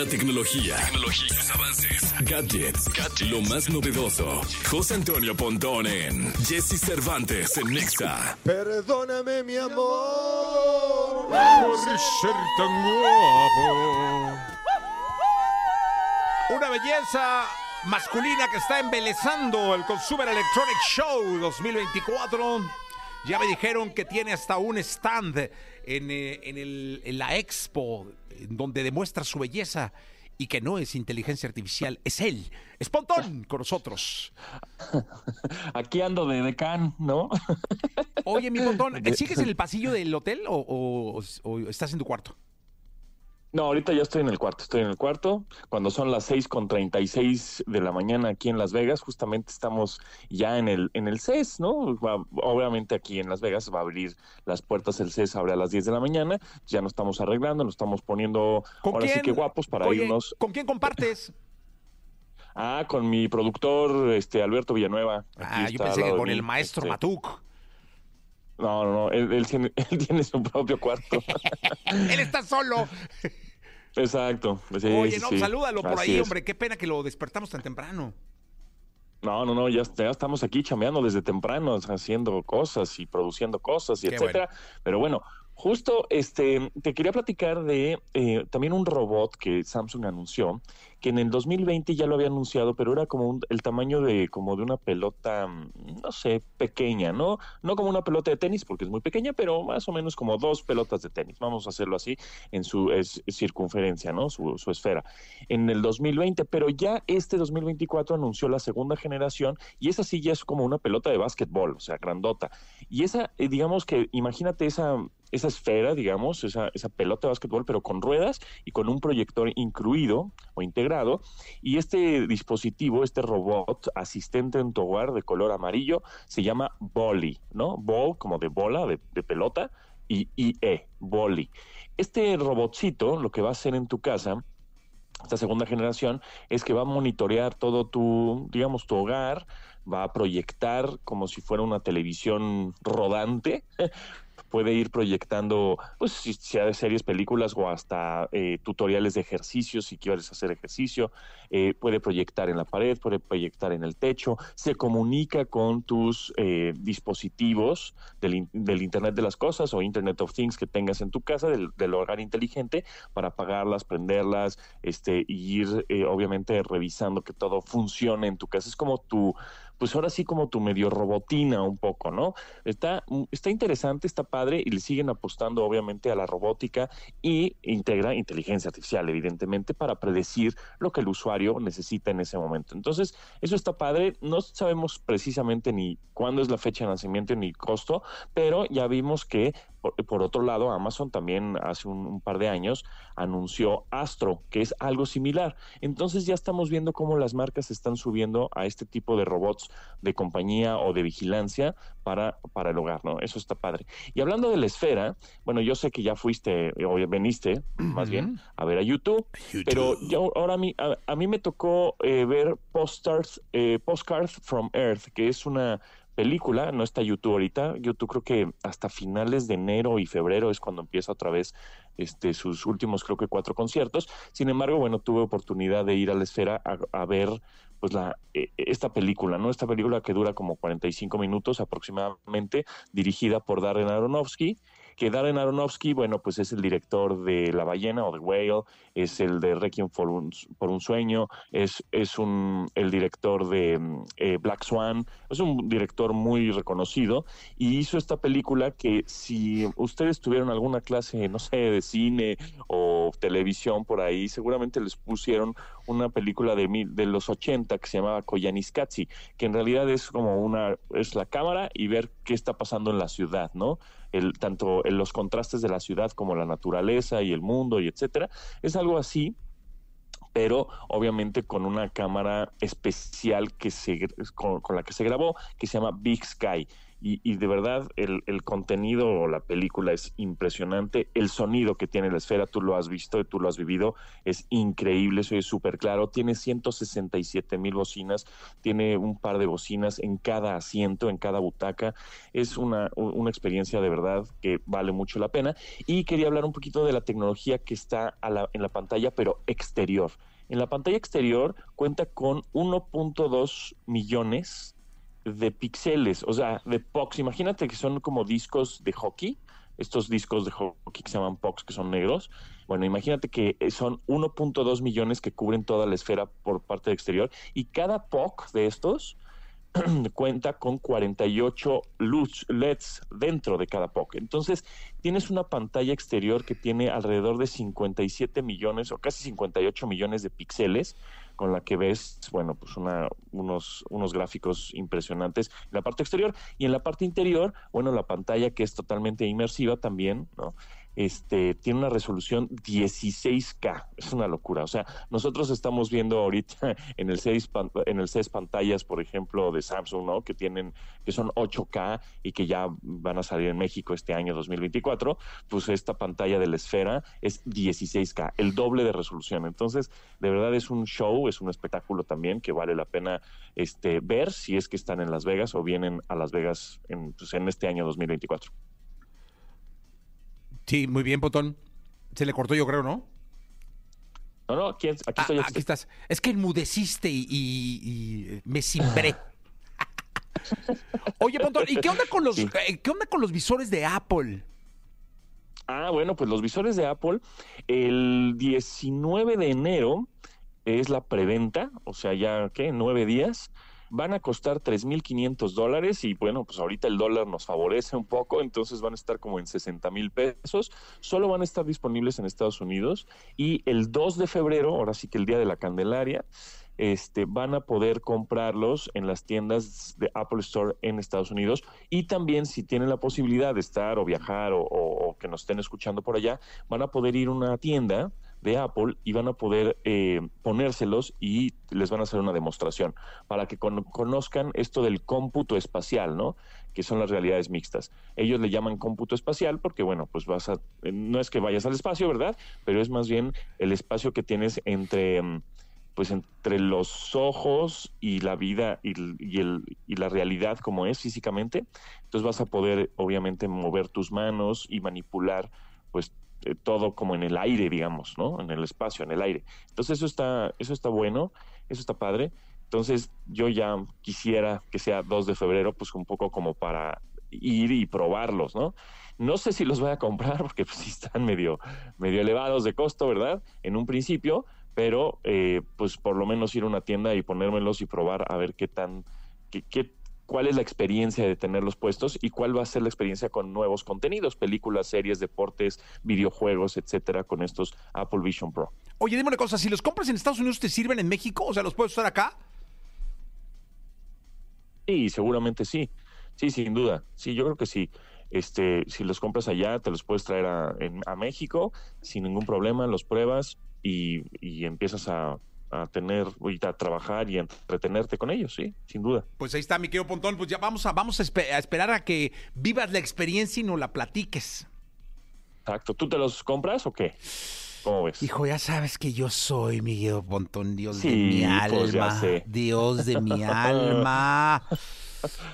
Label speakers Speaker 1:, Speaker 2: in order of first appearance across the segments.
Speaker 1: La tecnología, tecnología sus avances, gadgets, lo más novedoso. José Antonio Pontón en Jesse Cervantes en Nexa.
Speaker 2: Perdóname, mi amor,
Speaker 3: por ser tan guapo. Una belleza masculina que está embelezando el Consumer Electronic Show 2024. Ya me dijeron que tiene hasta un stand en, eh, en, el, en la expo donde demuestra su belleza y que no es inteligencia artificial, es él, es Pontón con nosotros.
Speaker 4: Aquí ando de decán, ¿no?
Speaker 3: Oye, mi Pontón, ¿sigues en el pasillo del hotel o, o estás en tu cuarto?
Speaker 4: No, ahorita ya estoy en el cuarto, estoy en el cuarto. Cuando son las seis con treinta y seis de la mañana aquí en Las Vegas, justamente estamos ya en el, en el CES, ¿no? obviamente aquí en Las Vegas va a abrir las puertas el CES, abre a las diez de la mañana, ya nos estamos arreglando, nos estamos poniendo ahora sí que guapos para irnos.
Speaker 3: ¿Con quién compartes?
Speaker 4: Ah, con mi productor, este Alberto Villanueva.
Speaker 3: ah, yo pensé que con el maestro este, Matuk.
Speaker 4: No, no, no, él, tiene, él tiene su propio cuarto.
Speaker 3: él está solo.
Speaker 4: Exacto.
Speaker 3: Oye, no, salúdalo por ahí, hombre. Qué pena que lo despertamos tan temprano.
Speaker 4: No, no, no, ya, estamos aquí chameando desde temprano, haciendo cosas y produciendo cosas y etcétera. Pero bueno, justo este te quería platicar de eh, también un robot que Samsung anunció que en el 2020 ya lo había anunciado, pero era como el tamaño de como de una pelota, mm, no sé, pequeña, ¿no? No como una pelota de tenis porque es muy pequeña, pero más o menos como dos pelotas de tenis. Vamos a hacerlo así en su circunferencia, ¿no? Su, su esfera. En el 2020, pero ya este 2024 anunció la segunda generación y esa sí ya es como una pelota de básquetbol, o sea, grandota. Y esa, eh, digamos que, imagínate esa esa esfera, digamos, esa, esa pelota de básquetbol, pero con ruedas y con un proyector incluido o integrado. Y este dispositivo, este robot asistente en tu hogar de color amarillo, se llama Bolly, ¿no? Ball como de bola, de, pelota, y IE, Bolly. Este robotcito lo que va a hacer en tu casa esta segunda generación es que va a monitorear todo tu, digamos, tu hogar, va a proyectar como si fuera una televisión rodante puede ir proyectando, pues, si sea de series, películas o hasta eh, tutoriales de ejercicios si quieres hacer ejercicio, eh, puede proyectar en la pared, puede proyectar en el techo, se comunica con tus eh, dispositivos del, Internet de las Cosas o Internet of Things que tengas en tu casa, del, del hogar inteligente, para apagarlas, prenderlas, este, y ir obviamente revisando que todo funcione en tu casa. Es como tu pues ahora sí como tu medio robotina un poco, ¿no? Está, está interesante, está padre y le siguen apostando obviamente a la robótica y integra inteligencia artificial, evidentemente, para predecir lo que el usuario necesita en ese momento. Entonces, eso está padre. No sabemos precisamente ni cuándo es la fecha de nacimiento ni costo, pero ya vimos que por, otro lado, Amazon también hace un, par de años anunció Astro, que es algo similar. Entonces ya estamos viendo cómo las marcas están subiendo a este tipo de robots de compañía o de vigilancia para, para el hogar, ¿no? Eso está padre. Y hablando de la esfera, bueno, yo sé que ya fuiste, o veniste, más bien, a ver a YouTube, pero yo, ahora a mí, a, mí me tocó eh, ver postcards, eh, postcards from Earth, que es una película, no está YouTube ahorita, YouTube creo que hasta finales de enero y febrero es cuando empieza otra vez este, sus últimos creo que cuatro conciertos, sin embargo, bueno, tuve oportunidad de ir a la esfera a, ver pues la e, esta película, ¿no? Esta película que dura como 45 minutos aproximadamente, dirigida por Darren Aronofsky, que Darren Aronofsky, bueno, pues es el director de La ballena o The Whale, es el de Requiem por un, un sueño, es, es un, el director de eh, Black Swan, es un director muy reconocido y hizo esta película que si ustedes tuvieron alguna clase, no sé, de cine o televisión por ahí, seguramente les pusieron una película de, de los 80 que se llamaba Koyaanisqatsi, que en realidad es como una, es la cámara y ver qué está pasando en la ciudad, ¿no? el, tanto en los contrastes de la ciudad como la naturaleza y el mundo y etcétera. Es algo así, pero obviamente con una cámara especial que se, con, la que se grabó, que se llama Big Sky. Y, de verdad el, contenido o la película es impresionante, el sonido que tiene la esfera, tú lo has visto, tú lo has vivido, es increíble, eso es súper claro, tiene 167 mil bocinas, tiene un par de bocinas en cada asiento, en cada butaca, es una, una experiencia de verdad que vale mucho la pena. Y quería hablar un poquito de la tecnología que está en la pantalla, pero exterior. En la pantalla exterior cuenta con 1.2 millones de píxeles, o sea, de POX. Imagínate que son como discos de hockey, estos discos de hockey que se llaman POX, que son negros. Bueno, imagínate que son 1.2 millones que cubren toda la esfera por parte del exterior y cada POC de estos cuenta con 48 luz LEDs dentro de cada POC. Entonces, tienes una pantalla exterior que tiene alrededor de 57 millones o casi 58 millones de píxeles con la que ves, bueno, pues una, unos, unos gráficos impresionantes en la parte exterior y en la parte interior, bueno, la pantalla que es totalmente inmersiva también, ¿no? Este, tiene una resolución 16K. Es una locura. O sea, nosotros estamos viendo ahorita en el 6, en el 6 pantallas, por ejemplo, de Samsung, ¿no? Que tienen, que son 8K y que ya van a salir en México este año 2024. Pues esta pantalla de la esfera es 16K, el doble de resolución. Entonces, de verdad es un show, es un espectáculo también que vale la pena este, ver si es que están en Las Vegas o vienen a Las Vegas en, pues, en este año 2024.
Speaker 3: Sí, muy bien, Potón. Se le cortó, yo creo, ¿no?
Speaker 4: No, no, aquí, estoy.
Speaker 3: Ah, aquí estás. Es que enmudeciste y, me cimbré. Oye, Potón, ¿y qué onda con los, eh, qué onda con los visores de Apple?
Speaker 4: Ah, bueno, pues los visores de Apple, el 19 de enero es la preventa, o sea, ya, ¿qué? Nueve días van a costar 3.500 dólares y bueno, pues ahorita el dólar nos favorece un poco, entonces van a estar como en 60 mil pesos, solo van a estar disponibles en Estados Unidos y el 2 de febrero, ahora sí que el día de la Candelaria, este, van a poder comprarlos en las tiendas de Apple Store en Estados Unidos. Y también si tienen la posibilidad de estar o viajar o, o que nos estén escuchando por allá, van a poder ir a una tienda de Apple y van a poder eh, ponérselos y les van a hacer una demostración para que conozcan esto del cómputo espacial, ¿no? Que son las realidades mixtas. Ellos le llaman cómputo espacial porque, bueno, pues vas a, eh, no es que vayas al espacio, ¿verdad? Pero es más bien el espacio que tienes entre, mm, pues entre los ojos y la vida y, y, la realidad como es físicamente. Entonces vas a poder, obviamente, mover tus manos y manipular, pues eh, todo como en el aire, digamos, ¿no? En el espacio, en el aire. Entonces eso está, eso está bueno, eso está padre. Entonces yo ya quisiera que sea 2 de febrero, pues un poco como para ir y probarlos, ¿no? No sé si los voy a comprar porque pues están medio, medio elevados de costo, ¿verdad? En un principio, pero eh, pues por lo menos ir a una tienda y ponérmelos y probar a ver qué tan, qué, qué cuál es la experiencia de tenerlos puestos y cuál va a ser la experiencia con nuevos contenidos, películas, series, deportes, videojuegos, etcétera, con estos Apple Vision Pro.
Speaker 3: Oye, dime una cosa, si los compras en Estados Unidos, ¿te sirven en México? O sea, ¿los puedes usar acá?
Speaker 4: Sí, seguramente sí. Sí, sin duda. Sí, yo creo que sí. Este, si los compras allá, te los puedes traer a, a México sin ningún problema, los pruebas y, y empiezas a a tener, a trabajar y a entretenerte con ellos, sí, sin duda.
Speaker 3: Pues ahí está, mi querido Pontón, pues ya vamos a, vamos a, esperar a que vivas la experiencia y nos la platiques.
Speaker 4: Exacto, ¿tú te los compras o qué? ¿Cómo ves?
Speaker 3: Hijo, ya sabes que yo soy, mi querido Pontón, Dios de mi pues alma. Dios de mi alma.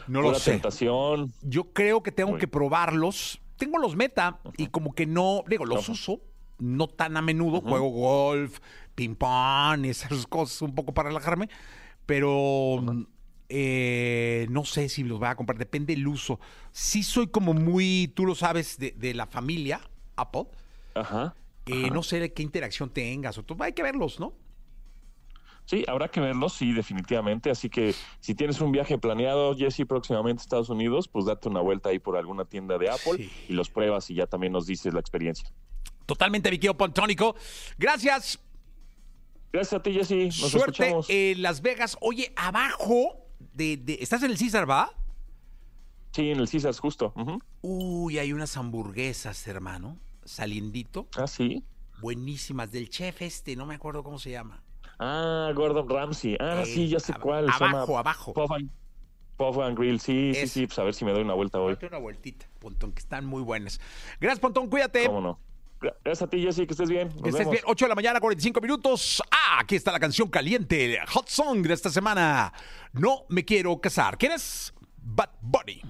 Speaker 3: No lo sé.
Speaker 4: tentación.
Speaker 3: Yo creo que tengo que probarlos. Tengo los meta y como que no, digo, los uso no tan a menudo, juego golf, ping-pong y esas cosas un poco para relajarme, pero eh, no sé si los voy a comprar, depende del uso. Sí soy como muy, tú lo sabes, de, la familia Apple.
Speaker 4: Ajá,
Speaker 3: eh, No sé qué interacción tengas, o tú, hay que verlos, ¿no?
Speaker 4: Sí, habrá que verlos, sí, definitivamente. Así que si tienes un viaje planeado, Jesse, próximamente a Estados Unidos, pues date una vuelta ahí por alguna tienda de Apple y los pruebas y ya también nos dices la experiencia.
Speaker 3: Totalmente, Viqueo Pontónico. Gracias.
Speaker 4: Gracias a ti, Jessy. Nos
Speaker 3: Suerte en Las Vegas. Oye, abajo de, ¿Estás en el César, va?
Speaker 4: Sí, en el César, justo.
Speaker 3: Uy, hay unas hamburguesas, hermano. Saliendito.
Speaker 4: Ah, sí.
Speaker 3: Buenísimas. Del chef este, no me acuerdo cómo se llama.
Speaker 4: Ah, Gordon Ramsay. Ah, sí, ya sé cuál.
Speaker 3: Abajo, abajo.
Speaker 4: Puff and Grill, sí, sí, sí, pues a ver si me doy una vuelta hoy.
Speaker 3: Date una vueltita, Pontón, que están muy buenas. Gracias, Pontón, cuídate.
Speaker 4: ¿Cómo no? Gracias a ti, Jessy, que estés bien. Nos
Speaker 3: que estés
Speaker 4: vemos.
Speaker 3: bien. 8 de la mañana, 45 minutos. Ah, aquí está la canción caliente, Hot Song de esta semana. No me quiero casar. ¿Quién es? Bad Bunny.